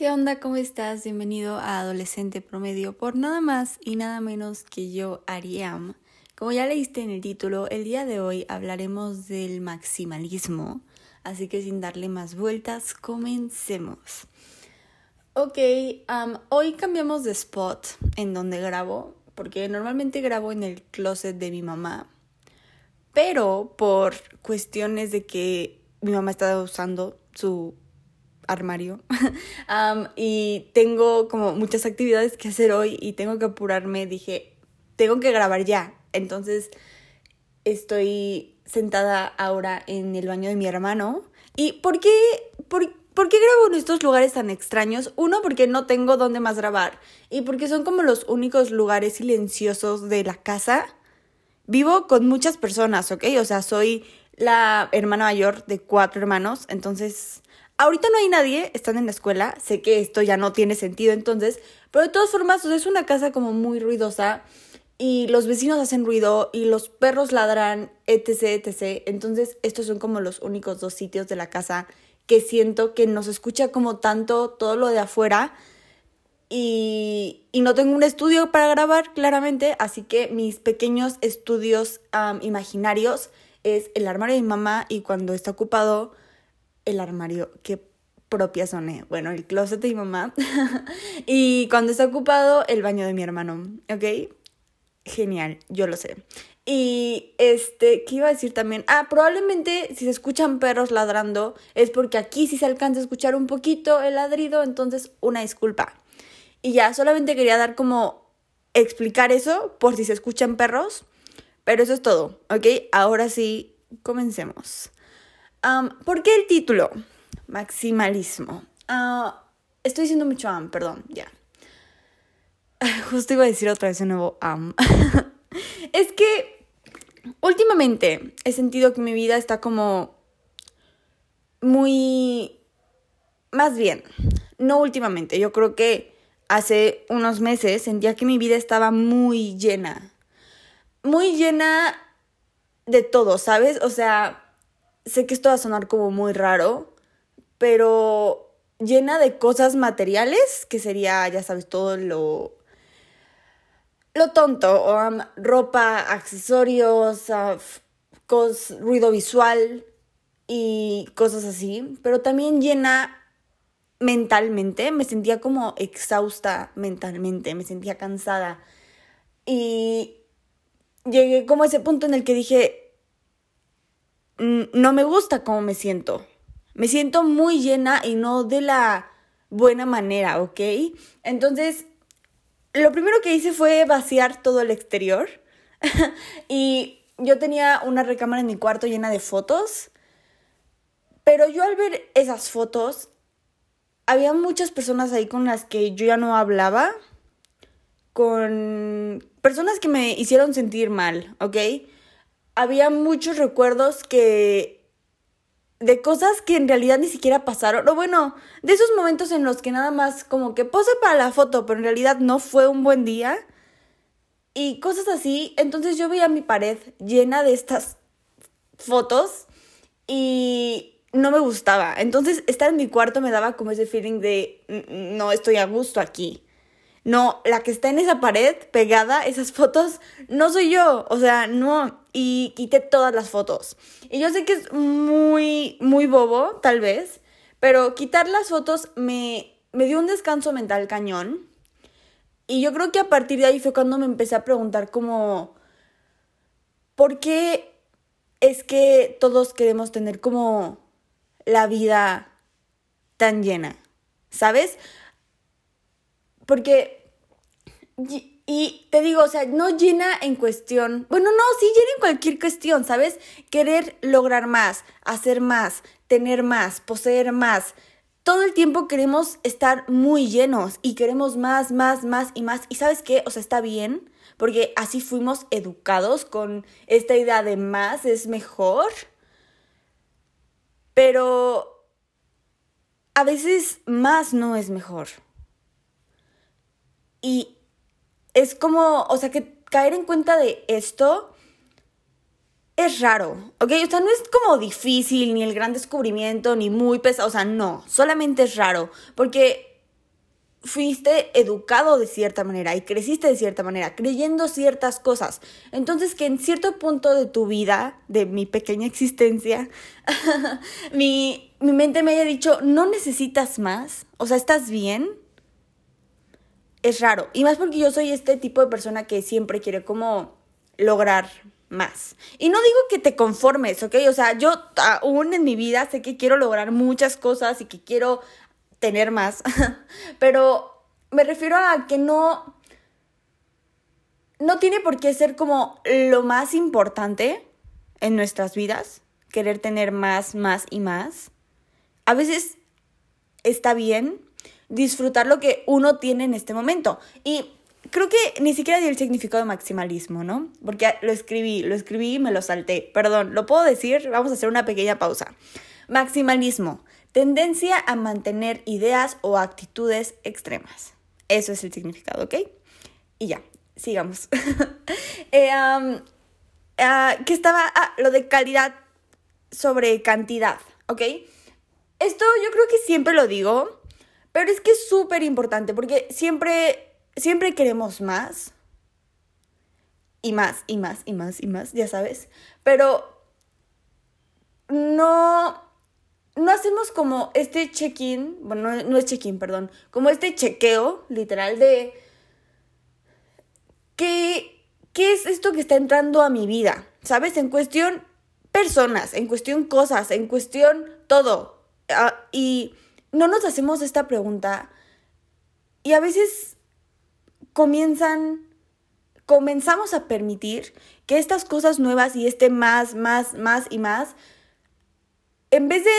¿Qué onda? ¿Cómo estás? Bienvenido a Adolescente Promedio por nada más y nada menos que yo, Ariam. Como ya leíste en el título, el día de hoy hablaremos del maximalismo, así que sin darle más vueltas, comencemos. Ok, hoy cambiamos de spot en donde grabo, porque normalmente grabo en el closet de mi mamá, pero por cuestiones de que mi mamá estaba usando su armario y tengo como muchas actividades que hacer hoy y tengo que apurarme, dije, tengo que grabar ya. Entonces estoy sentada ahora en el baño de mi hermano. ¿Y por qué, por, por qué grabo en estos lugares tan extraños? Uno, porque no tengo dónde más grabar y porque son como los únicos lugares silenciosos de la casa. Vivo con muchas personas, ¿ok? O sea, soy la hermana mayor de cuatro hermanos, entonces ahorita no hay nadie, están en la escuela, sé que esto ya no tiene sentido entonces, pero de todas formas es una casa como muy ruidosa y los vecinos hacen ruido y los perros ladran, etc, etc. Entonces estos son como los únicos dos sitios de la casa que siento que nos escucha como tanto todo lo de afuera y, no tengo un estudio para grabar claramente, así que mis pequeños estudios imaginarios es el armario de mi mamá y cuando está ocupado el armario, que propia soné, bueno, el closet de mi mamá y cuando está ocupado el baño de mi hermano, ¿ok? Genial, yo lo sé. Y este, ¿qué iba a decir también? Ah, probablemente si se escuchan perros ladrando es porque aquí sí se alcanza a escuchar un poquito el ladrido, entonces una disculpa. Y ya, solamente quería dar como explicar eso por si se escuchan perros. Pero eso es todo, ¿ok? Ahora sí, comencemos. ¿Por qué el título? Maximalismo. Ah, estoy diciendo mucho am, perdón, ya. Justo iba a decir otra vez de nuevo am. es que últimamente he sentido que mi vida está como muy... Más bien, no últimamente, yo creo que hace unos meses sentía que mi vida estaba muy llena muy llena de todo, ¿sabes? O sea, sé que esto va a sonar como muy raro, pero llena de cosas materiales, que sería, ya sabes, todo lo lo tonto, um, ropa, accesorios, uh, ruido visual y cosas así, pero también llena mentalmente, me sentía como exhausta mentalmente, me sentía cansada. Y llegué como a ese punto en el que dije, no me gusta cómo me siento. Me siento muy llena y no de la buena manera, ¿ok? Entonces, lo primero que hice fue vaciar todo el exterior. y yo tenía una recámara en mi cuarto llena de fotos. Pero yo al ver esas fotos, había muchas personas ahí con las que yo ya no hablaba con personas que me hicieron sentir mal, ¿ok? Había muchos recuerdos que... de cosas que en realidad ni siquiera pasaron, o bueno, de esos momentos en los que nada más como que pose para la foto, pero en realidad no fue un buen día. Y cosas así, entonces yo veía mi pared llena de estas fotos y no me gustaba. Entonces estar en mi cuarto me daba como ese feeling de no estoy a gusto aquí. No, la que está en esa pared pegada, esas fotos, no soy yo. O sea, no. Y quité todas las fotos. Y yo sé que es muy, muy bobo, tal vez. Pero quitar las fotos me, me dio un descanso mental cañón. Y yo creo que a partir de ahí fue cuando me empecé a preguntar como... ¿Por qué es que todos queremos tener como la vida tan llena? ¿Sabes? Porque, y, te digo, o sea, no llena en cuestión, bueno, no, sí llena en cualquier cuestión, ¿sabes? Querer lograr más, hacer más, tener más, poseer más. Todo el tiempo queremos estar muy llenos y queremos más, más, más y más. ¿Y sabes qué? O sea, está bien, porque así fuimos educados con esta idea de más es mejor. Pero a veces más no es mejor. Y es como, o sea, que caer en cuenta de esto es raro, ¿ok? O sea, no es como difícil, ni el gran descubrimiento, ni muy pesado, o sea, no, solamente es raro, porque fuiste educado de cierta manera y creciste de cierta manera, creyendo ciertas cosas. Entonces que en cierto punto de tu vida, de mi pequeña existencia, mi, mi mente me haya dicho, no necesitas más, o sea, estás bien, es raro. Y más porque yo soy este tipo de persona que siempre quiere como lograr más. Y no digo que te conformes, ¿ok? O sea, yo aún en mi vida sé que quiero lograr muchas cosas y que quiero tener más, pero me refiero a que no, no tiene por qué ser como lo más importante en nuestras vidas, querer tener más, más y más. A veces está bien disfrutar lo que uno tiene en este momento. Y creo que ni siquiera di el significado de maximalismo, ¿no? Porque lo escribí, lo escribí y me lo salté. Perdón, ¿lo puedo decir? Vamos a hacer una pequeña pausa. Maximalismo, tendencia a mantener ideas o actitudes extremas. Eso es el significado, ¿ok? Y ya, sigamos. eh, ah, ¿Qué estaba? Ah, lo de calidad sobre cantidad, ¿ok? Esto yo creo que siempre lo digo, pero es que es súper importante porque siempre, siempre queremos más. Y más, y más, y más, y más, ya sabes. Pero no, no hacemos como este check-in, bueno, no, es check-in, perdón, como este chequeo literal de ¿qué, qué es esto que está entrando a mi vida, ¿sabes? En cuestión personas, en cuestión cosas, en cuestión todo. Ah, y no nos hacemos esta pregunta y a veces comienzan, comenzamos a permitir que estas cosas nuevas y este más, más, más y más, en vez de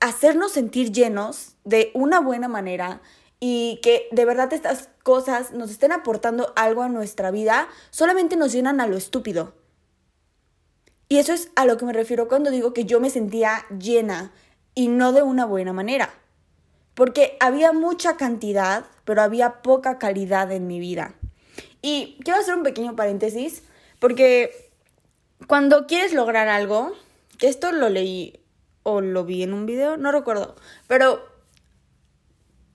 hacernos sentir llenos de una buena manera y que de verdad estas cosas nos estén aportando algo a nuestra vida, solamente nos llenan a lo estúpido. Y eso es a lo que me refiero cuando digo que yo me sentía llena y no de una buena manera porque había mucha cantidad, pero había poca calidad en mi vida. Y quiero hacer un pequeño paréntesis, porque cuando quieres lograr algo, que esto lo leí o lo vi en un video, no recuerdo, pero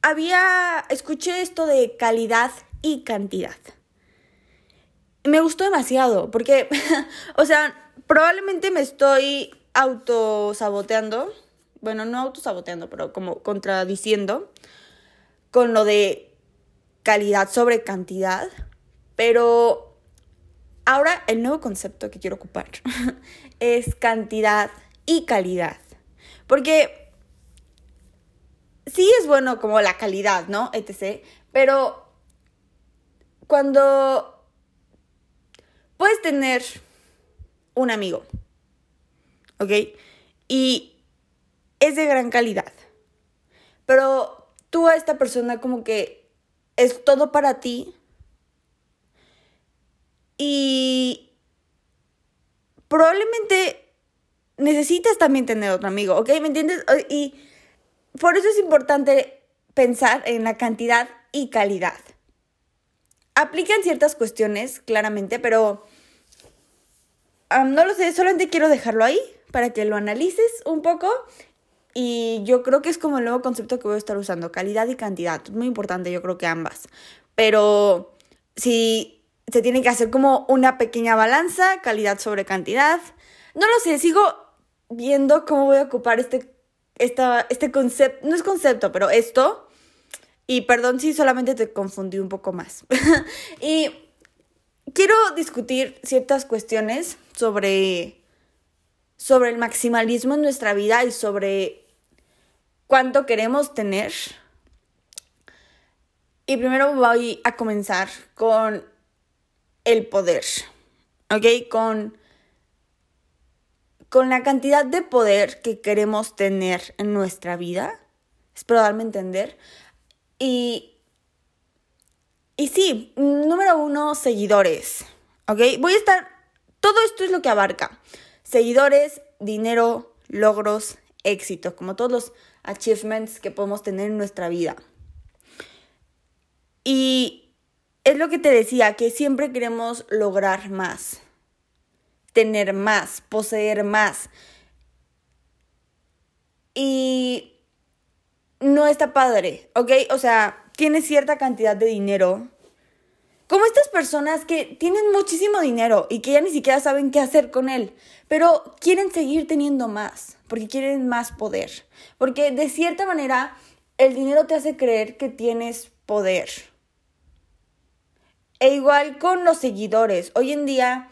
había, escuché esto de calidad y cantidad. Me gustó demasiado, porque, o sea, probablemente me estoy autosaboteando bueno, no autosaboteando, pero como contradiciendo con lo de calidad sobre cantidad, pero ahora el nuevo concepto que quiero ocupar es cantidad y calidad, porque sí es bueno como la calidad, ¿no? etc. Pero cuando puedes tener un amigo, ¿ok? Y es de gran calidad. Pero tú a esta persona como que es todo para ti. Y probablemente necesitas también tener otro amigo, ¿ok? ¿Me entiendes? Y por eso es importante pensar en la cantidad y calidad. Aplican ciertas cuestiones, claramente, pero no lo sé, solamente quiero dejarlo ahí para que lo analices un poco y yo creo que es como el nuevo concepto que voy a estar usando, calidad y cantidad. Es muy importante, yo creo que ambas. Pero si se tiene que hacer como una pequeña balanza, calidad sobre cantidad. No lo sé, sigo viendo cómo voy a ocupar este, esta, este concepto, no es concepto, pero esto. Y perdón si solamente te confundí un poco más. y quiero discutir ciertas cuestiones sobre, sobre el maximalismo en nuestra vida y sobre cuánto queremos tener. Y primero voy a comenzar con el poder, ¿ok? Con, con la cantidad de poder que queremos tener en nuestra vida. Espero darme a entender. Y, y sí, número uno, seguidores, ¿ok? Voy a estar, todo esto es lo que abarca. Seguidores, dinero, logros, éxito, como todos los achievements que podemos tener en nuestra vida. Y es lo que te decía, que siempre queremos lograr más, tener más, poseer más. Y no está padre, ¿ok? O sea, tienes cierta cantidad de dinero. Como estas personas que tienen muchísimo dinero y que ya ni siquiera saben qué hacer con él, pero quieren seguir teniendo más, porque quieren más poder. Porque de cierta manera el dinero te hace creer que tienes poder. E igual con los seguidores. Hoy en día,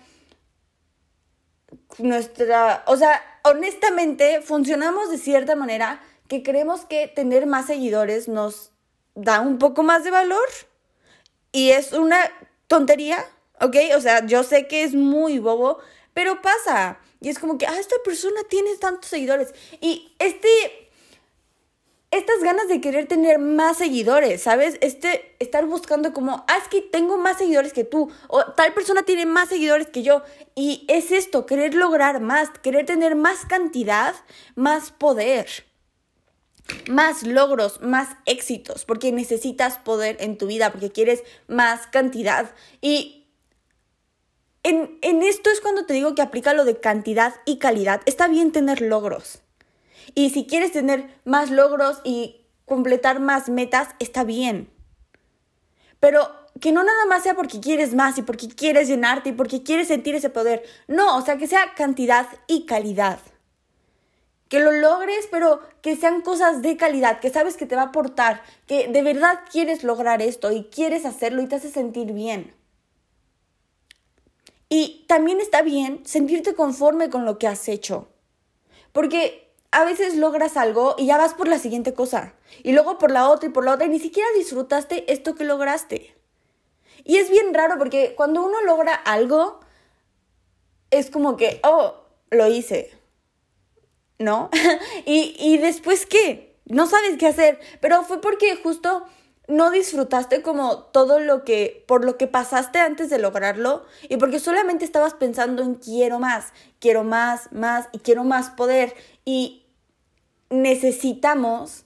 nuestra, o sea, honestamente funcionamos de cierta manera que creemos que tener más seguidores nos da un poco más de valor. Y es una tontería, ¿ok? O sea, yo sé que es muy bobo, pero pasa. Y es como que, ah, esta persona tiene tantos seguidores. Y este estas ganas de querer tener más seguidores, ¿sabes? Este, estar buscando como, ah, es que tengo más seguidores que tú, o tal persona tiene más seguidores que yo. Y es esto, querer lograr más, querer tener más cantidad, más poder, más logros, más éxitos, porque necesitas poder en tu vida, porque quieres más cantidad. Y en, en esto es cuando te digo que aplica lo de cantidad y calidad. Está bien tener logros y si quieres tener más logros y completar más metas, está bien. Pero que no nada más sea porque quieres más y porque quieres llenarte y porque quieres sentir ese poder. No, o sea, que sea cantidad y calidad. Que lo logres, pero que sean cosas de calidad, que sabes que te va a aportar, que de verdad quieres lograr esto y quieres hacerlo y te hace sentir bien. Y también está bien sentirte conforme con lo que has hecho. Porque a veces logras algo y ya vas por la siguiente cosa. Y luego por la otra y por la otra y ni siquiera disfrutaste esto que lograste. Y es bien raro porque cuando uno logra algo, es como que, oh, lo hice. ¿No? y, y después qué? No sabes qué hacer. Pero fue porque justo no disfrutaste como todo lo que, por lo que pasaste antes de lograrlo y porque solamente estabas pensando en quiero más, quiero más, más y quiero más poder y necesitamos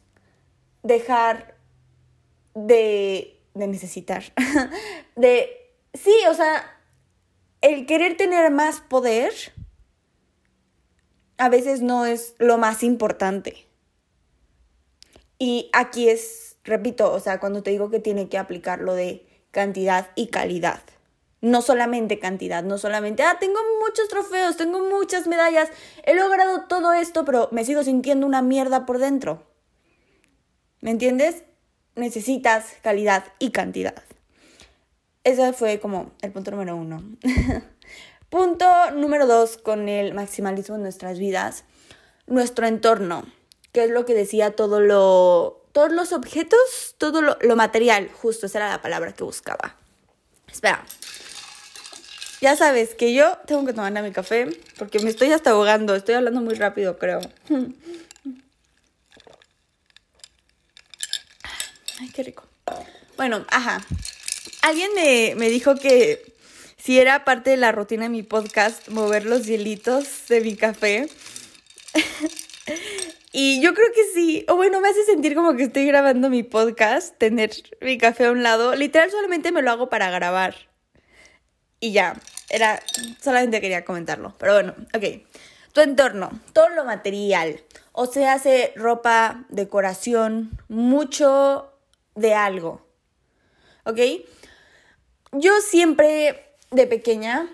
dejar de, de necesitar, de, sí, o sea, el querer tener más poder a veces no es lo más importante. Y aquí es repito, o sea, cuando te digo que tiene que aplicar lo de cantidad y calidad. No solamente cantidad, no solamente, ah, tengo muchos trofeos, tengo muchas medallas, he logrado todo esto, pero me sigo sintiendo una mierda por dentro. ¿Me entiendes? Necesitas calidad y cantidad. Ese fue como el punto número uno. punto número dos con el maximalismo en nuestras vidas. Nuestro entorno, que es lo que decía todo lo todos los objetos, todo lo, material, justo esa era la palabra que buscaba. Espera. Ya sabes que yo tengo que tomar mi café porque me estoy hasta ahogando, estoy hablando muy rápido, creo. Ay, qué rico. Bueno, ajá. Alguien me, me dijo que si era parte de la rutina de mi podcast mover los hielitos de mi café. Y yo creo que sí, o bueno, me hace sentir como que estoy grabando mi podcast, tener mi café a un lado. Literal solamente me lo hago para grabar. Y ya, era, solamente quería comentarlo. Pero bueno, ok. Tu entorno, todo lo material. O sea, hace ropa, decoración, mucho de algo. ¿Ok? Yo siempre, de pequeña,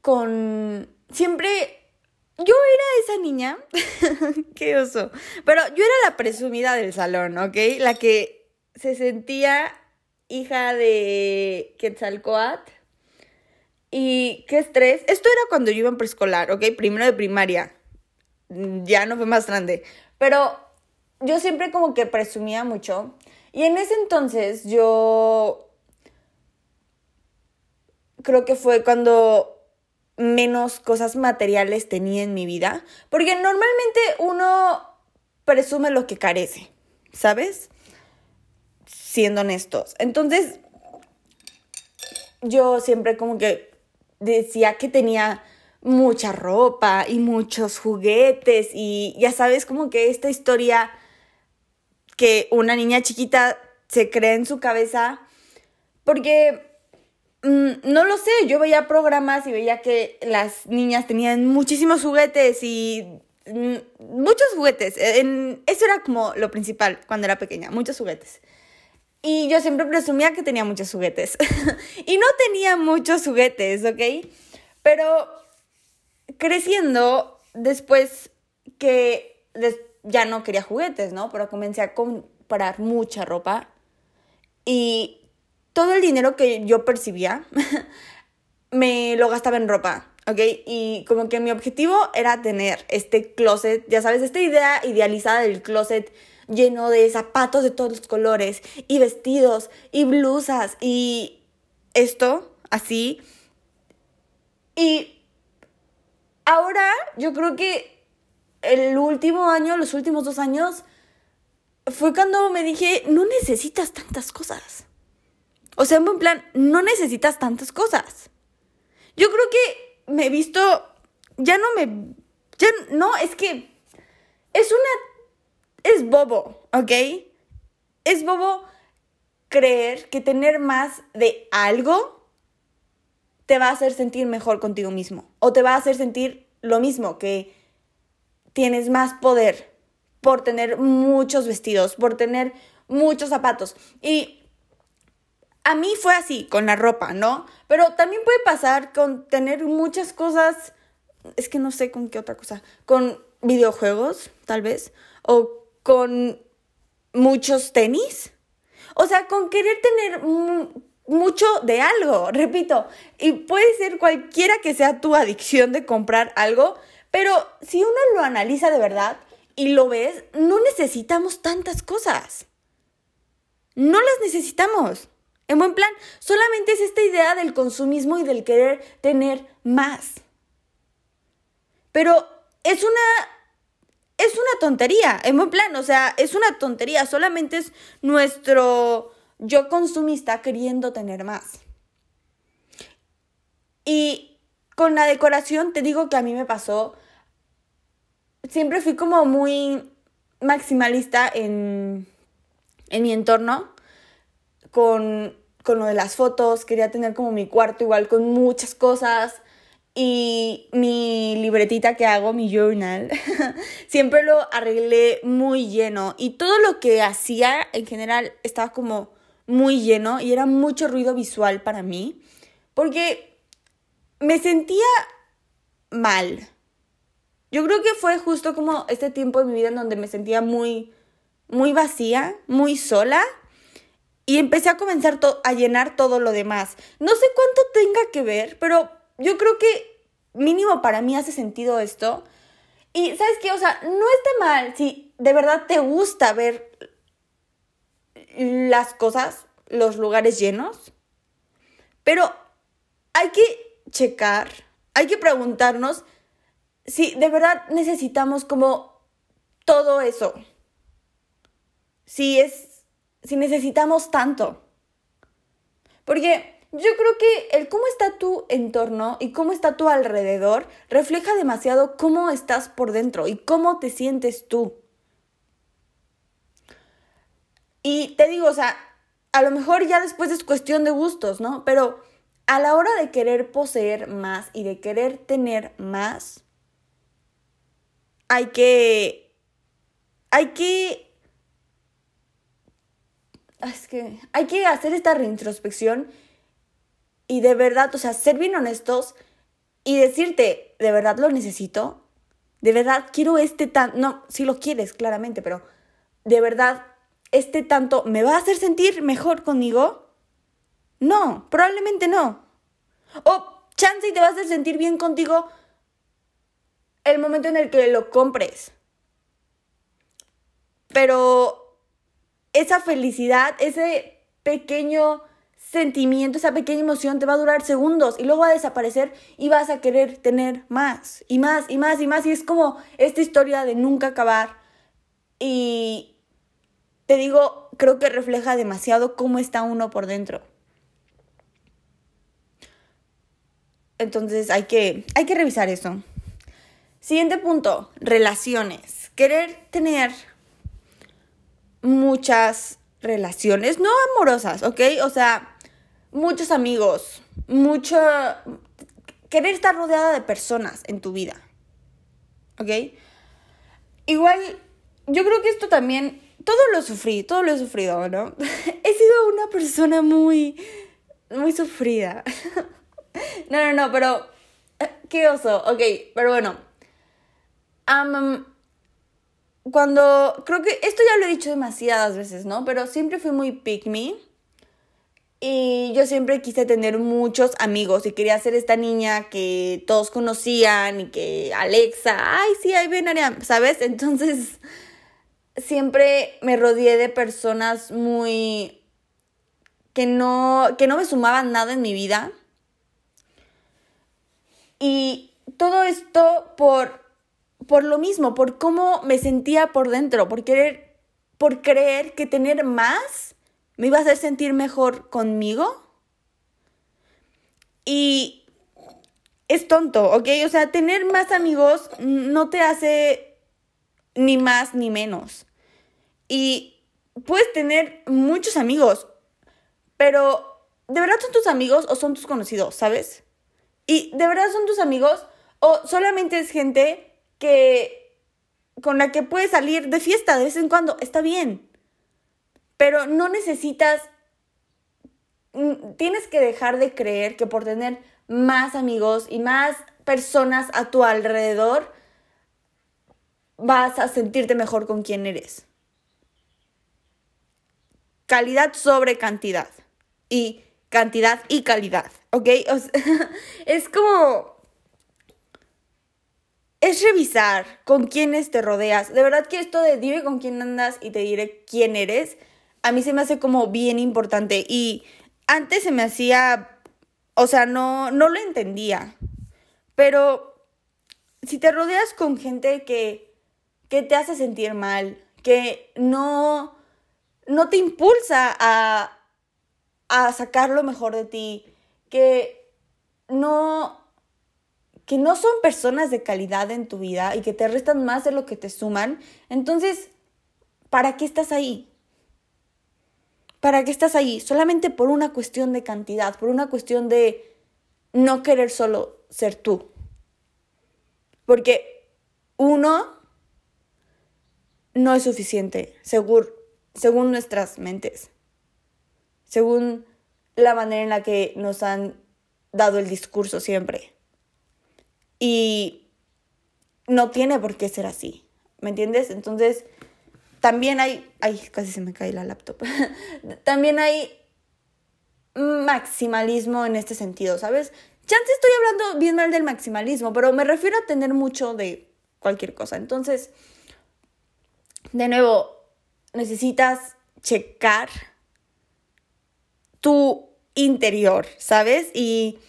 con... Siempre yo era esa niña, qué oso, pero yo era la presumida del salón, ¿ok? La que se sentía hija de Quetzalcoatl. Y qué estrés. Esto era cuando yo iba en preescolar, ¿ok? Primero de primaria. Ya no fue más grande. Pero yo siempre como que presumía mucho. Y en ese entonces yo creo que fue cuando menos cosas materiales tenía en mi vida, porque normalmente uno presume lo que carece, ¿sabes? Siendo honestos. Entonces, yo siempre como que decía que tenía mucha ropa y muchos juguetes y ya sabes como que esta historia que una niña chiquita se cree en su cabeza porque no lo sé, yo veía programas y veía que las niñas tenían muchísimos juguetes y mm, muchos juguetes. eso era como lo principal cuando era pequeña, muchos juguetes. Y yo siempre presumía que tenía muchos juguetes. y no tenía muchos juguetes, ¿ok? Pero creciendo, después que ya no quería juguetes, ¿no? Pero comencé a comprar mucha ropa. Y todo el dinero que yo percibía me lo gastaba en ropa. ¿ok? Y como que mi objetivo era tener este closet, ya sabes, esta idea idealizada del closet lleno de zapatos de todos los colores y vestidos y blusas y esto así. Y ahora yo creo que el último año, los últimos dos años, fue cuando me dije, no necesitas tantas cosas. O sea, en plan, no necesitas tantas cosas. Yo creo que me he visto, ya no me, ya no, es que es una, es bobo, ¿ok? Es bobo creer que tener más de algo te va a hacer sentir mejor contigo mismo o te va a hacer sentir lo mismo, que tienes más poder por tener muchos vestidos, por tener muchos zapatos. Y a mí fue así con la ropa, ¿no? Pero también puede pasar con tener muchas cosas, es que no sé con qué otra cosa, con videojuegos, tal vez, o con muchos tenis. O sea, con querer tener mucho de algo, repito, y puede ser cualquiera que sea tu adicción de comprar algo, pero si uno lo analiza de verdad y lo ves, no necesitamos tantas cosas. No las necesitamos. En buen plan, solamente es esta idea del consumismo y del querer tener más. Pero es una es una tontería, en buen plan, o sea, es una tontería, solamente es nuestro yo consumista queriendo tener más. Y con la decoración te digo que a mí me pasó, siempre fui como muy maximalista en, en mi entorno, con con lo de las fotos, quería tener como mi cuarto igual con muchas cosas. Y mi libretita que hago, mi journal, siempre lo arreglé muy lleno. Y todo lo que hacía en general estaba como muy lleno y era mucho ruido visual para mí porque me sentía mal. Yo creo que fue justo como este tiempo de mi vida en donde me sentía muy muy vacía, muy sola y empecé a comenzar a llenar todo lo demás. No sé cuánto tenga que ver, pero yo creo que mínimo para mí hace sentido esto. Y sabes qué, o sea, no está mal si de verdad te gusta ver las cosas, los lugares llenos, pero hay que checar, hay que preguntarnos si de verdad necesitamos como todo eso. Si es si necesitamos tanto? Porque yo creo que el cómo está tu entorno y cómo está tu alrededor refleja demasiado cómo estás por dentro y cómo te sientes tú. Y te digo, o sea, a lo mejor ya después es cuestión de gustos, ¿no? Pero a la hora de querer poseer más y de querer tener más, hay que... Hay que es que hay que hacer esta reintrospección y de verdad, o sea, ser bien honestos y decirte, ¿de verdad lo necesito? ¿De verdad quiero este tan... No, si lo quieres, claramente, pero ¿de verdad este tanto me va a hacer sentir mejor conmigo? No, probablemente no. O chance y te va a hacer sentir bien contigo el momento en el que lo compres. Pero esa felicidad, ese pequeño sentimiento, esa pequeña emoción te va a durar segundos y luego va a desaparecer y vas a querer tener más y más y más y más. Y es como esta historia de nunca acabar. Y te digo, creo que refleja demasiado cómo está uno por dentro. Entonces hay que, hay que revisar eso. Siguiente punto, relaciones. Querer tener muchas relaciones, no amorosas, ¿ok? O sea, muchos amigos, mucho... querer estar rodeada de personas en tu vida, ¿ok? igual, yo creo que esto también, todo lo sufrí, todo lo he sufrido, ¿no? he sido una persona muy, muy sufrida. no, no, no, pero, eh, qué oso, ok, pero bueno. Cuando, creo que esto ya lo he dicho demasiadas veces, ¿no? Pero siempre fui muy pick me y yo siempre quise tener muchos amigos y quería ser esta niña que todos conocían y que Alexa, ay, sí, ahí ven, ¿sabes? Entonces, siempre me rodeé de personas muy... que no, que no me sumaban nada en mi vida. Y todo esto por, por lo mismo, por cómo me sentía por dentro, por querer, por creer que tener más me iba a hacer sentir mejor conmigo. Y es tonto, ¿ok? O sea, tener más amigos no te hace ni más ni menos. Y puedes tener muchos amigos, pero ¿de verdad son tus amigos o son tus conocidos, sabes? Y ¿de verdad son tus amigos o solamente es gente que con la que puedes salir de fiesta de vez en cuando? Está bien. Pero no necesitas, mm, tienes que dejar de creer que por tener más amigos y más personas a tu alrededor, vas a sentirte mejor con quien eres. Calidad sobre cantidad. Y cantidad y calidad, ¿ok? es como... Es revisar con quiénes te rodeas. De verdad que esto de dime con quién andas y te diré quién eres a mí se me hace como bien importante y antes se me hacía, o sea, no, no lo entendía, pero si te rodeas con gente que, que te hace sentir mal, que no, no te impulsa a, a sacar lo mejor de ti, que no, que no son personas de calidad en tu vida y que te restan más de lo que te suman, entonces, ¿para qué estás ahí? ¿Para qué estás ahí? Solamente por una cuestión de cantidad, por una cuestión de no querer solo ser tú. Porque uno no es suficiente, según, según nuestras mentes, según la manera en la que nos han dado el discurso siempre. Y no tiene por qué ser así, ¿me entiendes? Entonces, también hay, ay, casi se me cae la laptop, también hay maximalismo en este sentido, ¿sabes? Chance estoy hablando bien mal del maximalismo, pero me refiero a tener mucho de cualquier cosa. Entonces, de nuevo, necesitas checar tu interior, ¿sabes? Y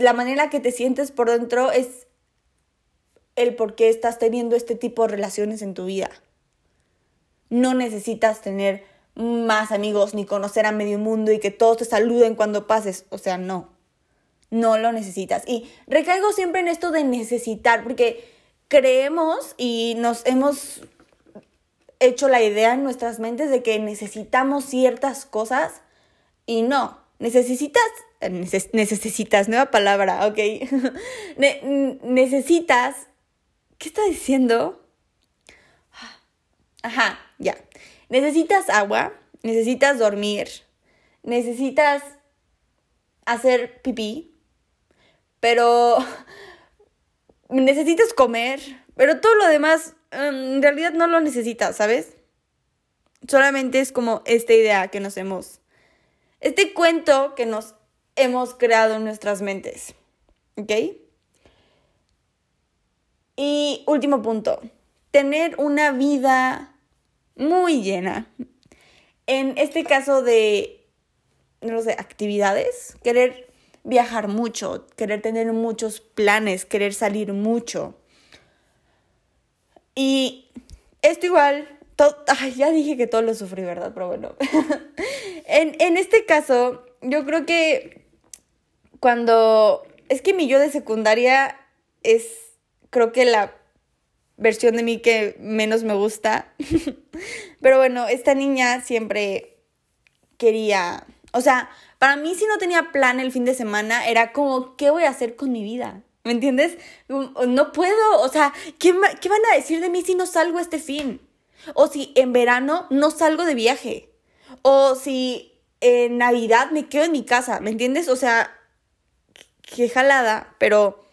la manera que te sientes por dentro es el por qué estás teniendo este tipo de relaciones en tu vida. No necesitas tener más amigos ni conocer a medio mundo y que todos te saluden cuando pases. O sea, no. No lo necesitas. Y recaigo siempre en esto de necesitar, porque creemos y nos hemos hecho la idea en nuestras mentes de que necesitamos ciertas cosas y no. Necesitas, necesitas, nueva palabra, ok. necesitas, ¿qué está diciendo? Ajá, ya. Necesitas agua, necesitas dormir, necesitas hacer pipí, pero necesitas comer, pero todo lo demás em, en realidad no lo necesitas, ¿sabes? Solamente es como esta idea que nos hemos, este cuento que nos hemos creado en nuestras mentes, ¿ok? Y último punto, tener una vida muy llena. En este caso de, no sé, actividades, querer viajar mucho, querer tener muchos planes, querer salir mucho. Y esto igual, ya dije que todo lo sufrí, ¿verdad? Pero bueno. en, en este caso, yo creo que cuando... Es que mi yo de secundaria es, creo que la versión de mí que menos me gusta. Pero bueno, esta niña siempre quería, o sea, para mí si no tenía plan el fin de semana era como, ¿qué voy a hacer con mi vida? ¿Me entiendes? No puedo, o sea, ¿qué, ¿qué van a decir de mí si no salgo este fin? O si en verano no salgo de viaje. O si en Navidad me quedo en mi casa, ¿me entiendes? O sea, qué jalada, pero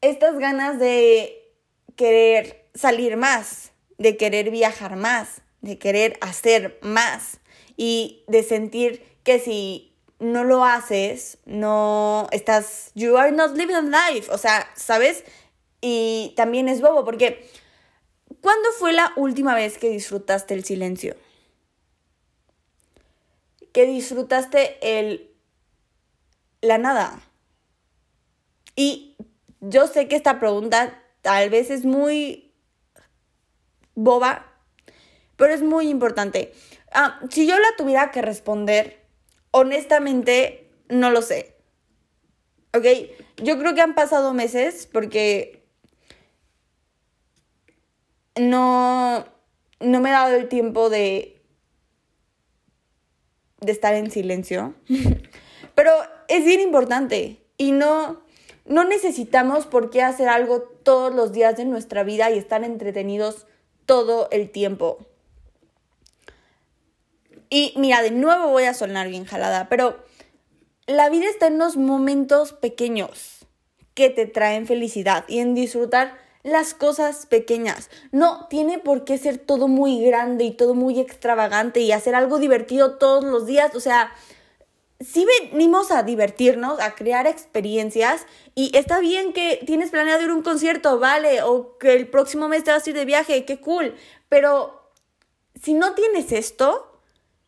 estas ganas de querer salir más, de querer viajar más, de querer hacer más y de sentir que si no lo haces, no estás, you are not living life, o sea, ¿sabes? Y también es bobo porque ¿cuándo fue la última vez que disfrutaste el silencio? Que disfrutaste el la nada. Y yo sé que esta pregunta tal vez es muy boba, pero es muy importante. Ah, si yo la tuviera que responder, honestamente, no lo sé. ¿Ok? Yo creo que han pasado meses porque no, no me he dado el tiempo de, de estar en silencio. Pero es bien importante y no, no necesitamos por qué hacer algo todos los días de nuestra vida y estar entretenidos todo el tiempo. Y mira, de nuevo voy a sonar bien jalada, pero la vida está en los momentos pequeños que te traen felicidad y en disfrutar las cosas pequeñas. No tiene por qué ser todo muy grande y todo muy extravagante y hacer algo divertido todos los días. O sea, sí venimos a divertirnos, a crear experiencias y está bien que tienes planeado ir a un concierto, vale, o que el próximo mes te vas a ir de viaje, qué cool, pero si no tienes esto,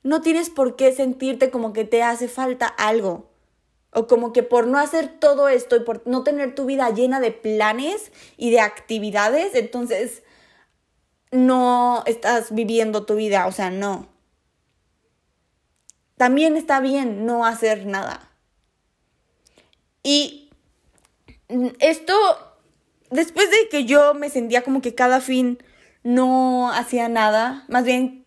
no tienes por qué sentirte como que te hace falta algo. O como que por no hacer todo esto y por no tener tu vida llena de planes y de actividades, entonces no estás viviendo tu vida. O sea, no. También está bien no hacer nada. Y esto, después de que yo me sentía como que cada fin no hacía nada, más bien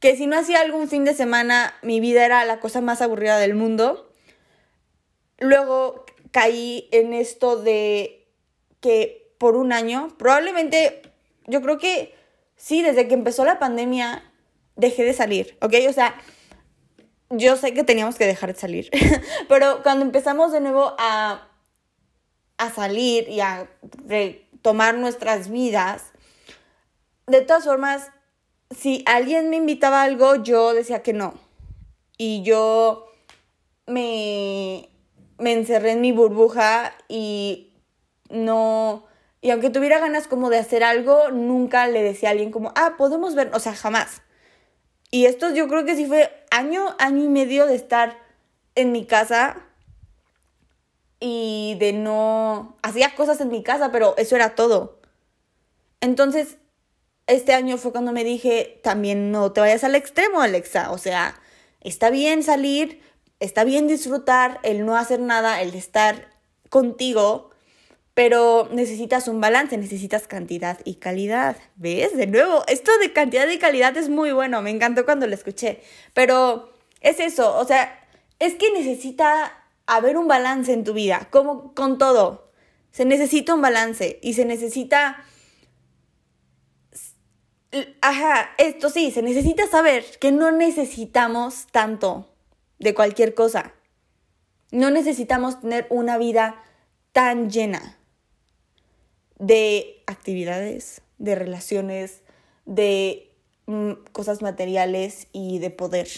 que si no hacía algún fin de semana, mi vida era la cosa más aburrida del mundo. Luego caí en esto de que por un año, probablemente, yo creo que sí, desde que empezó la pandemia, dejé de salir, ¿ok? O sea, yo sé que teníamos que dejar de salir, pero cuando empezamos de nuevo a, a salir y a retomar nuestras vidas, de todas formas, si alguien me invitaba a algo, yo decía que no. Y yo me, me encerré en mi burbuja y no... Y aunque tuviera ganas como de hacer algo, nunca le decía a alguien como, ah, podemos ver, o sea, jamás. Y esto yo creo que sí fue año, año y medio de estar en mi casa y de no... Hacía cosas en mi casa, pero eso era todo. Entonces, este año fue cuando me dije, también no te vayas al extremo, Alexa. O sea, está bien salir, está bien disfrutar, el no hacer nada, el estar contigo, pero necesitas un balance, necesitas cantidad y calidad. ¿Ves? De nuevo, esto de cantidad y calidad es muy bueno, me encantó cuando lo escuché, pero es eso, o sea, es que necesita haber un balance en tu vida, como con todo. Se necesita un balance y se necesita Ajá, esto sí, se necesita saber que no necesitamos tanto de cualquier cosa. No necesitamos tener una vida tan llena de actividades, de relaciones, de mm, cosas materiales y de poder.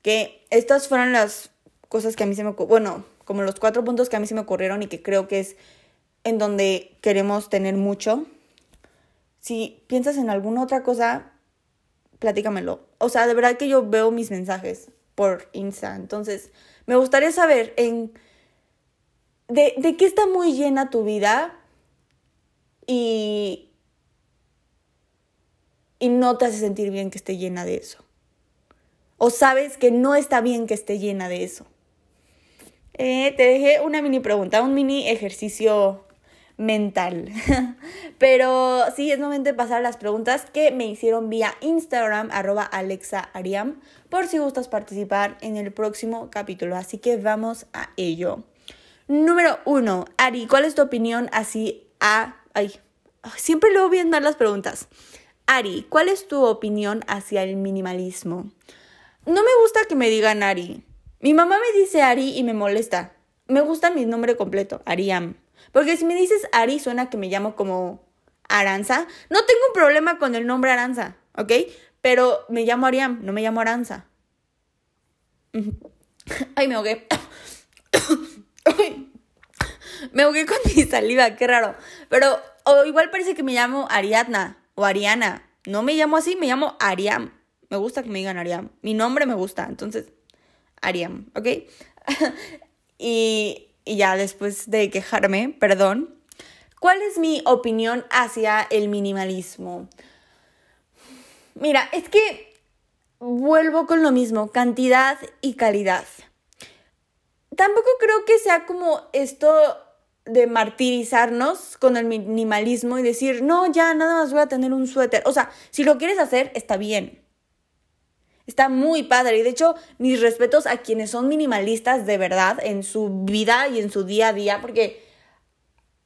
Que estas fueron las cosas que a mí se me bueno, como los cuatro puntos que a mí se me ocurrieron y que creo que es en donde queremos tener mucho si piensas en alguna otra cosa, platícamelo. O sea, de verdad que yo veo mis mensajes por Insta. Entonces, me gustaría saber en de, de qué está muy llena tu vida y, y no te hace sentir bien que esté llena de eso. O sabes que no está bien que esté llena de eso. Eh, te dejé una mini pregunta, un mini ejercicio mental. Pero sí, es momento de pasar las preguntas que me hicieron vía Instagram, arroba alexaariam, por si gustas participar en el próximo capítulo. Así que vamos a ello. Número uno, Ari, ¿cuál es tu opinión así a... Ay, siempre luego bien dar las preguntas. Ari, ¿cuál es tu opinión hacia el minimalismo? No me gusta que me digan Ari. Mi mamá me dice Ari y me molesta. Me gusta mi nombre completo, Ariam. Porque si me dices Ari suena que me llamo como Aranza. No tengo un problema con el nombre Aranza, ¿ok? Pero me llamo Ariam, no me llamo Aranza. Ay, me ahogué. Me ahogué con mi saliva, qué raro. Pero o igual parece que me llamo Ariadna o Ariana. No me llamo así, me llamo Ariam. Me gusta que me digan Ariam. Mi nombre me gusta, entonces, Ariam, ¿ok? y, y ya después de quejarme, perdón, ¿cuál es mi opinión hacia el minimalismo? Mira, es que vuelvo con lo mismo, cantidad y calidad. Tampoco creo que sea como esto de martirizarnos con el minimalismo y decir, no, ya nada más voy a tener un suéter. O sea, si lo quieres hacer, está bien. Está muy padre. Y de hecho, mis respetos a quienes son minimalistas de verdad en su vida y en su día a día, porque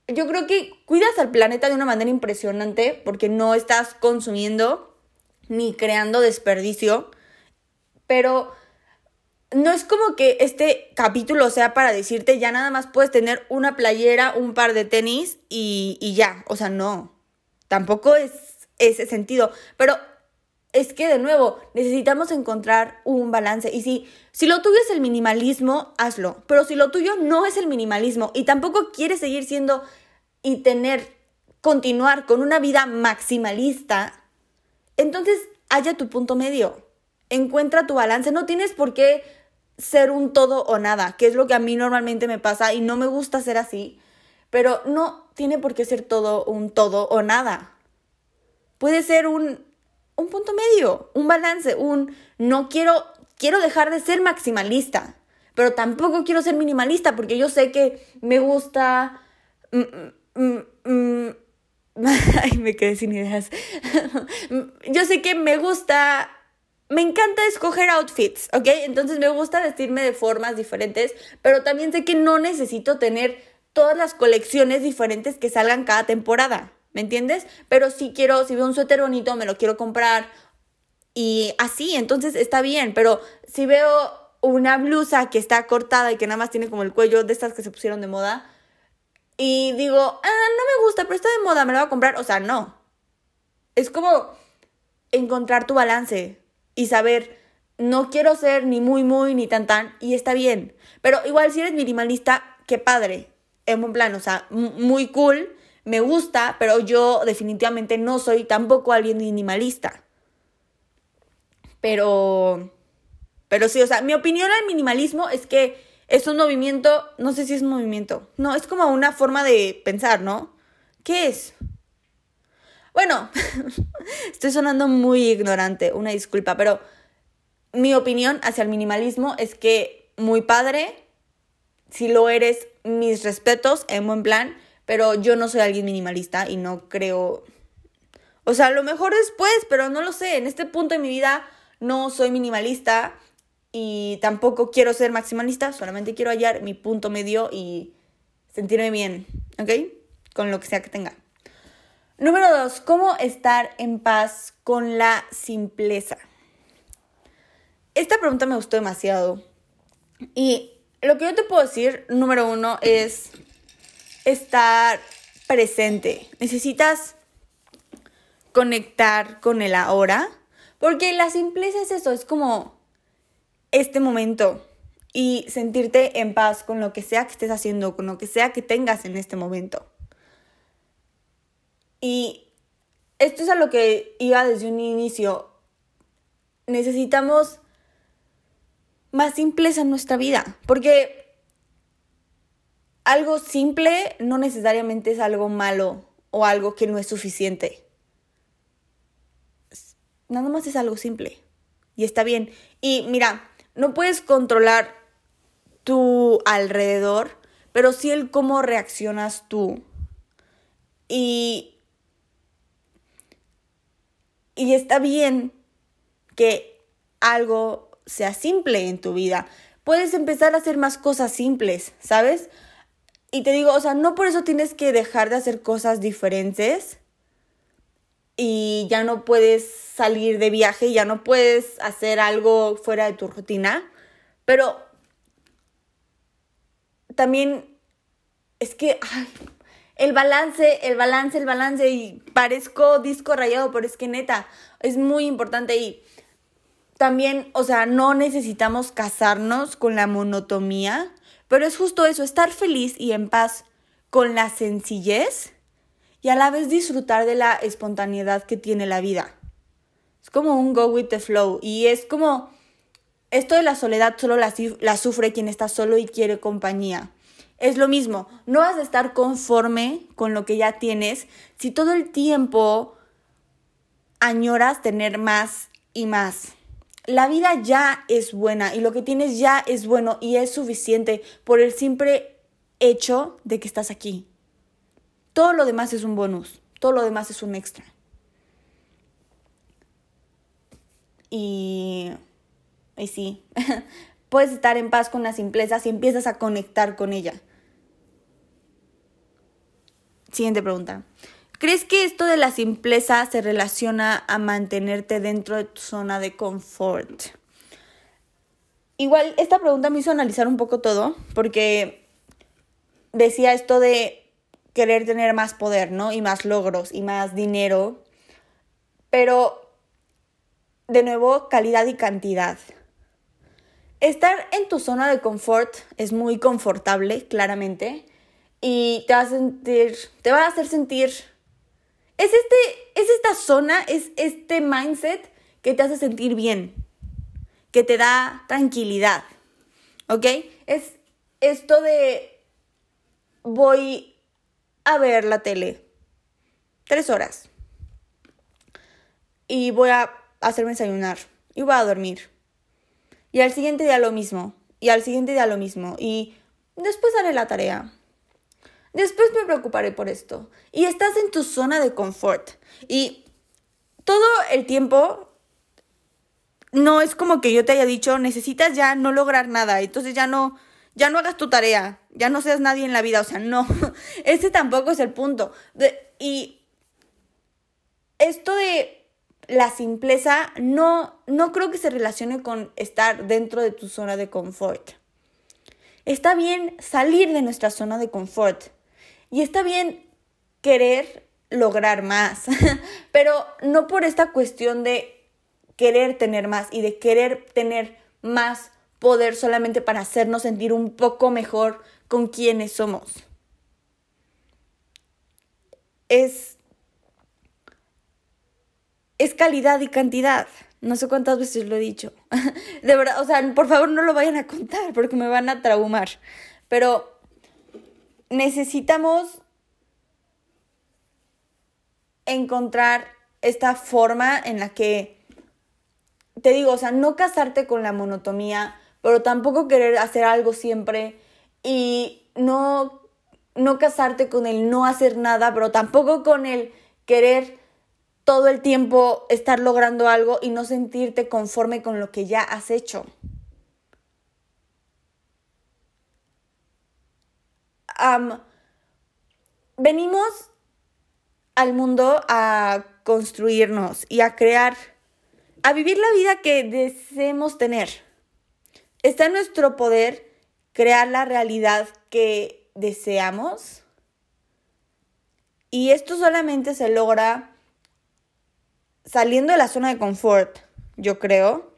yo creo que cuidas al planeta de una manera impresionante porque no estás consumiendo ni creando desperdicio. Pero no es como que este capítulo sea para decirte ya nada más puedes tener una playera, un par de tenis y, y ya. O sea, no. Tampoco es ese sentido. Pero es que de nuevo necesitamos encontrar un balance. Y si, si lo tuyo es el minimalismo, hazlo. Pero si lo tuyo no es el minimalismo y tampoco quieres seguir siendo y tener, continuar con una vida maximalista, entonces haya tu punto medio. Encuentra tu balance. No tienes por qué ser un todo o nada, que es lo que a mí normalmente me pasa y no me gusta ser así, pero no tiene por qué ser todo un todo o nada. Puede ser un, un punto medio, un balance, un no quiero, quiero dejar de ser maximalista, pero tampoco quiero ser minimalista porque yo sé que me gusta... Mm, mm, mm, ay, me quedé sin ideas. yo sé que me gusta me encanta escoger outfits, ¿ok? Entonces me gusta vestirme de formas diferentes, pero también sé que no necesito tener todas las colecciones diferentes que salgan cada temporada, ¿me entiendes? Pero si quiero, si veo un suéter bonito, me lo quiero comprar y así, entonces está bien, pero si veo una blusa que está cortada y que nada más tiene como el cuello de estas que se pusieron de moda y digo, ah, no me gusta, pero está de moda, me la voy a comprar, o sea, no. Es como encontrar tu balance, y saber, no quiero ser ni muy, muy, ni tan, tan, y está bien. Pero igual si eres minimalista, qué padre, en buen plan, o sea, muy cool, me gusta, pero yo definitivamente no soy tampoco alguien minimalista. Pero, pero sí, o sea, mi opinión al minimalismo es que es un movimiento, no sé si es un movimiento, no, es como una forma de pensar, ¿no? ¿Qué es? Bueno, estoy sonando muy ignorante, una disculpa, pero mi opinión hacia el minimalismo es que muy padre, si lo eres, mis respetos, en buen plan, pero yo no soy alguien minimalista y no creo... O sea, a lo mejor después, pero no lo sé, en este punto de mi vida no soy minimalista y tampoco quiero ser maximalista, solamente quiero hallar mi punto medio y sentirme bien, ¿ok? Con lo que sea que tenga. Número dos, ¿cómo estar en paz con la simpleza? Esta pregunta me gustó demasiado. Y lo que yo te puedo decir, número uno, es estar presente. Necesitas conectar con el ahora. Porque la simpleza es eso, es como este momento y sentirte en paz con lo que sea que estés haciendo, con lo que sea que tengas en este momento. Y esto es a lo que iba desde un inicio. Necesitamos más simpleza en nuestra vida, porque algo simple no necesariamente es algo malo o algo que no es suficiente. Nada más es algo simple y está bien. Y mira, no puedes controlar tu alrededor, pero sí el cómo reaccionas tú. Y y está bien que algo sea simple en tu vida. Puedes empezar a hacer más cosas simples, ¿sabes? y te digo, o sea, no por eso tienes que dejar de hacer cosas diferentes y ya no puedes salir de viaje, ya no puedes hacer algo fuera de tu rutina, pero también es que el balance, el balance, el balance y parezco disco rayado, pero es que neta, es muy importante y también, o sea, no necesitamos casarnos con la monotomía pero es justo eso, estar feliz y en paz con la sencillez y a la vez disfrutar de la espontaneidad que tiene la vida. Es como un go with the flow y es como esto de la soledad solo la, la sufre quien está solo y quiere compañía. Es lo mismo, no vas a estar conforme con lo que ya tienes si todo el tiempo añoras tener más y más la vida ya es buena y lo que tienes ya es bueno y es suficiente por el simple hecho de que estás aquí. Todo lo demás es un bonus, todo lo demás es un extra. Y, y sí, puedes estar en paz con la simpleza si empiezas a conectar con ella. Siguiente pregunta. ¿Crees que esto de la simpleza se relaciona a mantenerte dentro de tu zona de confort? Igual esta pregunta me hizo analizar un poco todo, porque decía esto de querer tener más poder, ¿no? Y más logros y más dinero. Pero, de nuevo, calidad y cantidad. Estar en tu zona de confort es muy confortable, claramente, y te va a sentir, te va a hacer sentir es, este, es esta zona, es este mindset que te hace sentir bien, que te da tranquilidad, ¿ok? Es esto de voy a ver la tele tres horas y voy a hacerme desayunar y voy a dormir. Y al siguiente día lo mismo, y al siguiente día lo mismo, y después haré la tarea. Después me preocuparé por esto. Y estás en tu zona de confort. Y todo el tiempo no es como que yo te haya dicho, necesitas ya no lograr nada, entonces ya no, ya no hagas tu tarea, ya no seas nadie en la vida, o sea, no, ese tampoco es el punto. y esto de la simpleza no, no creo que se relacione con estar dentro de tu zona de confort. Está bien salir de nuestra zona de confort. Y está bien querer lograr más, pero no por esta cuestión de querer tener más y de querer tener más poder solamente para hacernos sentir un poco mejor con quienes somos. Es, es calidad y cantidad. No sé cuántas veces lo he dicho. De verdad, o sea, por favor no lo vayan a contar porque me van a traumar. Pero necesitamos encontrar esta forma en la que, te digo, o sea, no casarte con la monotomía, pero tampoco querer hacer algo siempre y no, no casarte con el no hacer nada, pero tampoco con el querer todo el tiempo estar logrando algo y no sentirte conforme con lo que ya has hecho. venimos al mundo a construirnos y a crear, a vivir la vida que deseemos tener. Está en nuestro poder crear la realidad que deseamos. Y esto solamente se logra saliendo de la zona de confort, yo creo.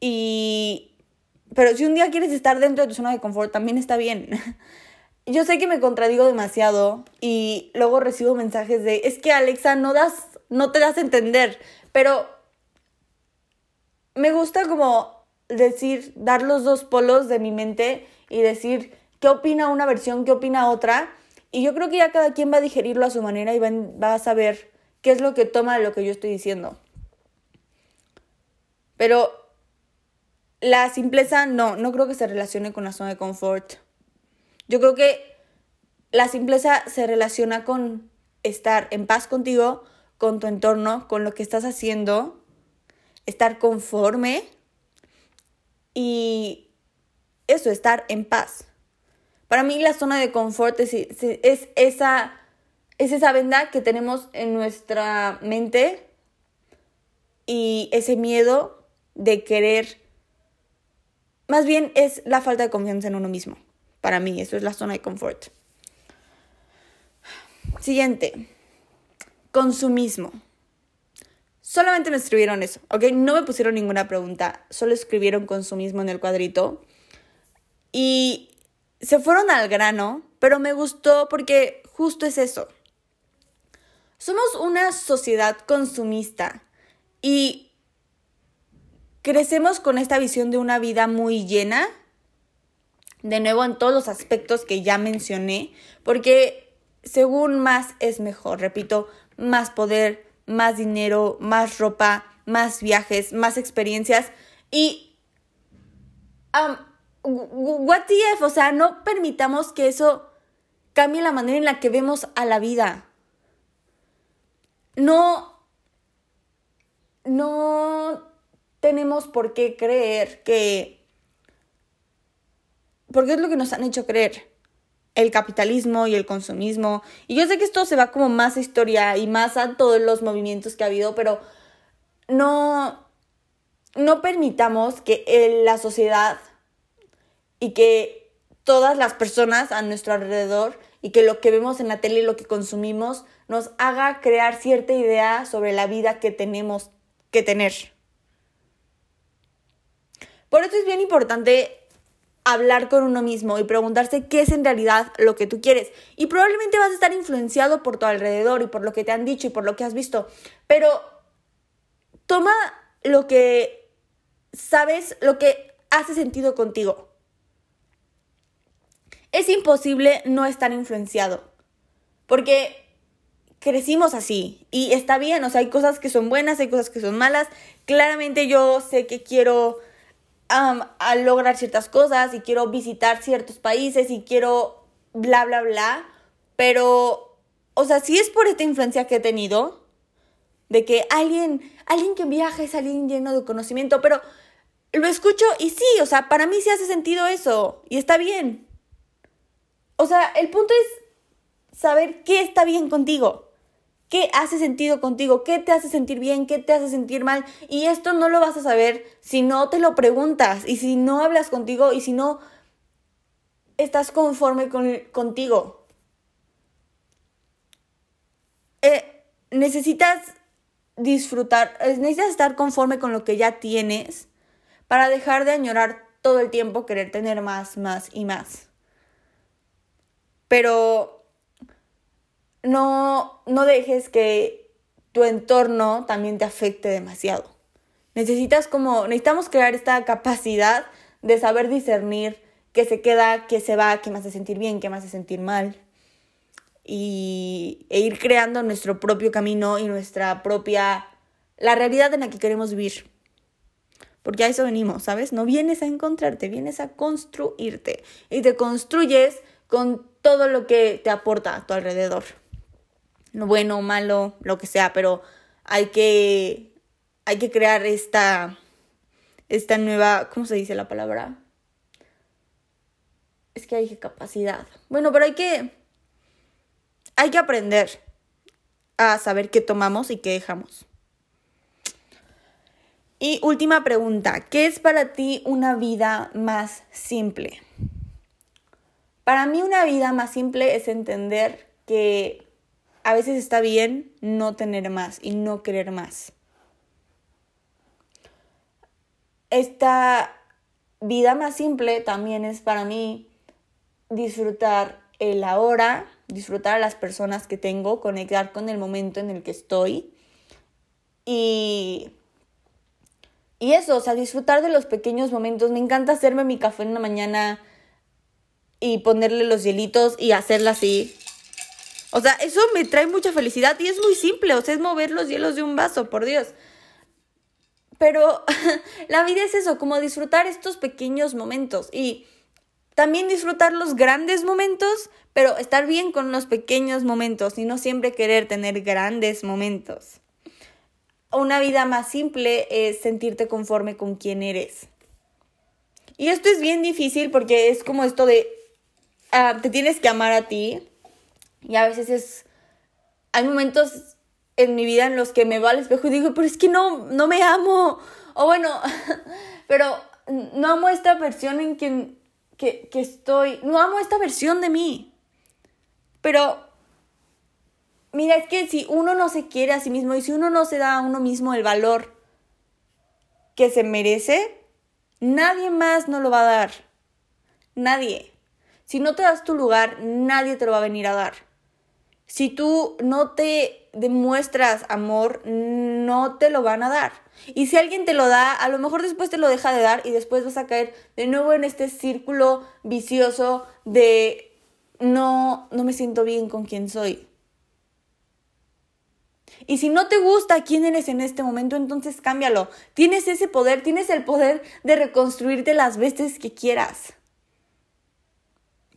Y pero si un día quieres estar dentro de tu zona de confort, también está bien. Yo sé que me contradigo demasiado y luego recibo mensajes de, es que Alexa, no das, no te das a entender, pero me gusta como decir, dar los dos polos de mi mente y decir qué opina una versión, qué opina otra. Y yo creo que ya cada quien va a digerirlo a su manera y va, va a saber qué es lo que toma de lo que yo estoy diciendo. Pero la simpleza no, no creo que se relacione con la zona de confort. Yo creo que la simpleza se relaciona con estar en paz contigo, con tu entorno, con lo que estás haciendo, estar conforme y eso, estar en paz. Para mí la zona de confort es, es, esa, es esa venda que tenemos en nuestra mente y ese miedo de querer, más bien es la falta de confianza en uno mismo. Para mí, eso es la zona de confort. Siguiente, consumismo. Solamente me escribieron eso, ¿ok? No me pusieron ninguna pregunta, solo escribieron consumismo en el cuadrito. Y se fueron al grano, pero me gustó porque justo es eso. Somos una sociedad consumista y crecemos con esta visión de una vida muy llena, de nuevo en todos los aspectos que ya mencioné, porque según más es mejor, repito, más poder, más dinero, más ropa, más viajes, más experiencias y what if, o sea, no permitamos que eso cambie la manera en la que vemos a la vida. No, no tenemos por qué creer que, porque es lo que nos han hecho creer, el capitalismo y el consumismo. Y yo sé que esto se va como más a historia y más a todos los movimientos que ha habido, pero no, no permitamos que la sociedad y que todas las personas a nuestro alrededor y que lo que vemos en la tele y lo que consumimos nos haga crear cierta idea sobre la vida que tenemos que tener. Por eso es bien importante hablar con uno mismo y preguntarse qué es en realidad lo que tú quieres. Y probablemente vas a estar influenciado por tu alrededor y por lo que te han dicho y por lo que has visto. Pero toma lo que sabes, lo que hace sentido contigo es imposible no estar influenciado. Porque crecimos así y está bien, o sea, hay cosas que son buenas, hay cosas que son malas. Claramente yo sé que quiero lograr ciertas cosas y quiero visitar ciertos países y quiero bla, bla, bla. Pero, o sea, si es por esta influencia que he tenido, de que alguien, alguien que viaja es alguien lleno de conocimiento, pero lo escucho y sí, o sea, para mí sí hace sentido eso y está bien. O sea, el punto es saber qué está bien contigo, qué hace sentido contigo, qué te hace sentir bien, qué te hace sentir mal. Y esto no lo vas a saber si no te lo preguntas y si no hablas contigo y si no estás conforme con, contigo. Eh, necesitas disfrutar, necesitas estar conforme con lo que ya tienes para dejar de añorar todo el tiempo querer tener más, más y más pero no, no dejes que tu entorno también te afecte demasiado. Necesitas como, necesitamos crear esta capacidad de saber discernir qué se queda, qué se va, qué me hace sentir bien, qué me hace sentir mal. Y, e ir creando nuestro propio camino y nuestra propia, la realidad en la que queremos vivir. Porque a eso venimos, ¿sabes? No vienes a encontrarte, vienes a construirte. Y te construyes con todo lo que te aporta a tu alrededor. Bueno, malo, lo que sea, pero hay que, hay que crear esta, esta nueva, ¿cómo se dice la palabra? Es que hay capacidad. Bueno, pero hay que, hay que aprender a saber qué tomamos y qué dejamos. Y última pregunta, ¿qué es para ti una vida más simple? Para mí una vida más simple es entender que a veces está bien no tener más y no querer más. Esta vida más simple también es para mí disfrutar el ahora, disfrutar a las personas que tengo, conectar con el momento en el que estoy y y eso, o sea, disfrutar de los pequeños momentos. Me encanta hacerme mi café en la mañana y ponerle los hielitos y hacerla así. O sea, eso me trae mucha felicidad y es muy simple, o sea, es mover los hielos de un vaso, por Dios. Pero la vida es eso, como disfrutar estos pequeños momentos y también disfrutar los grandes momentos, pero estar bien con los pequeños momentos y no siempre querer tener grandes momentos. Una vida más simple es sentirte conforme con quien eres Y esto es bien difícil porque es como esto de, ah, te tienes que amar a ti. Y a veces es, hay momentos en mi vida en los que me va al espejo y digo, pero es que no, no me amo. O bueno, pero no amo esta versión en quien que, que estoy, no amo esta versión de mí. Pero, mira, es que si uno no se quiere a sí mismo y si uno no se da a uno mismo el valor que se merece, nadie más no lo va a dar. Nadie. Si no te das tu lugar, nadie te lo va a venir a dar. Si tú no te demuestras amor, no te lo van a dar. Y si alguien te lo da, a lo mejor después te lo deja de dar y después vas a caer de nuevo en este círculo vicioso de no, no me siento bien con quien soy. Y si no te gusta quién eres en este momento, entonces cámbialo. Tienes ese poder, tienes el poder de reconstruirte las veces que quieras.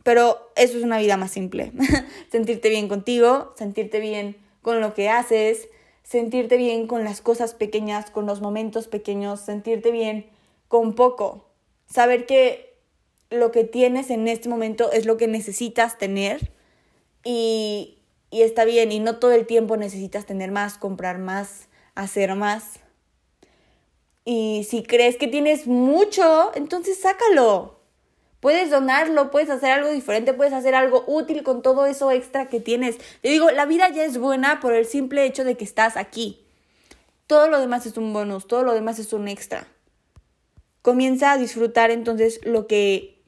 Pero eso es una vida más simple. sentirte bien contigo, sentirte bien con lo que haces, sentirte bien con las cosas pequeñas, con los momentos pequeños, sentirte bien con poco. Saber que lo que tienes en este momento es lo que necesitas tener y, y está bien y no todo el tiempo necesitas tener más, comprar más, hacer más. Y si crees que tienes mucho, entonces sácalo. Puedes donarlo, puedes hacer algo diferente, puedes hacer algo útil con todo eso extra que tienes. Te digo, la vida ya es buena por el simple hecho de que estás aquí. Todo lo demás es un bonus, todo lo demás es un extra. Comienza a disfrutar entonces lo que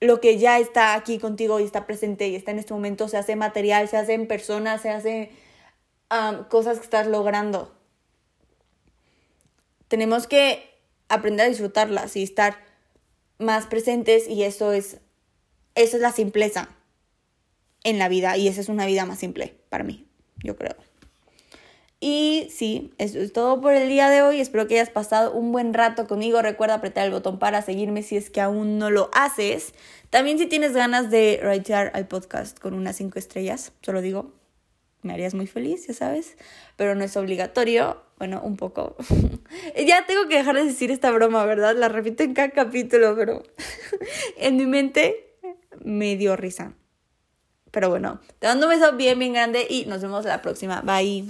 lo que ya está aquí contigo y está presente y está en este momento, se hace material, se hace en persona, se hace cosas que estás logrando. Tenemos que aprender a disfrutarlas y estar más presentes y eso es, eso es la simpleza en la vida y esa es una vida más simple para mí, yo creo. Y sí, eso es todo por el día de hoy. Espero que hayas pasado un buen rato conmigo. Recuerda apretar el botón para seguirme si es que aún no lo haces. También si tienes ganas de ratear al podcast con unas 5 estrellas, solo digo, me harías muy feliz, ya sabes. Pero no es obligatorio. Bueno, un poco. ya tengo que dejar de decir esta broma, ¿verdad? La repito en cada capítulo, pero en mi mente me dio risa. Pero bueno, te mando un beso bien, bien grande y nos vemos la próxima. Bye.